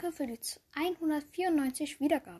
Danke für die 194 Wiedergaben.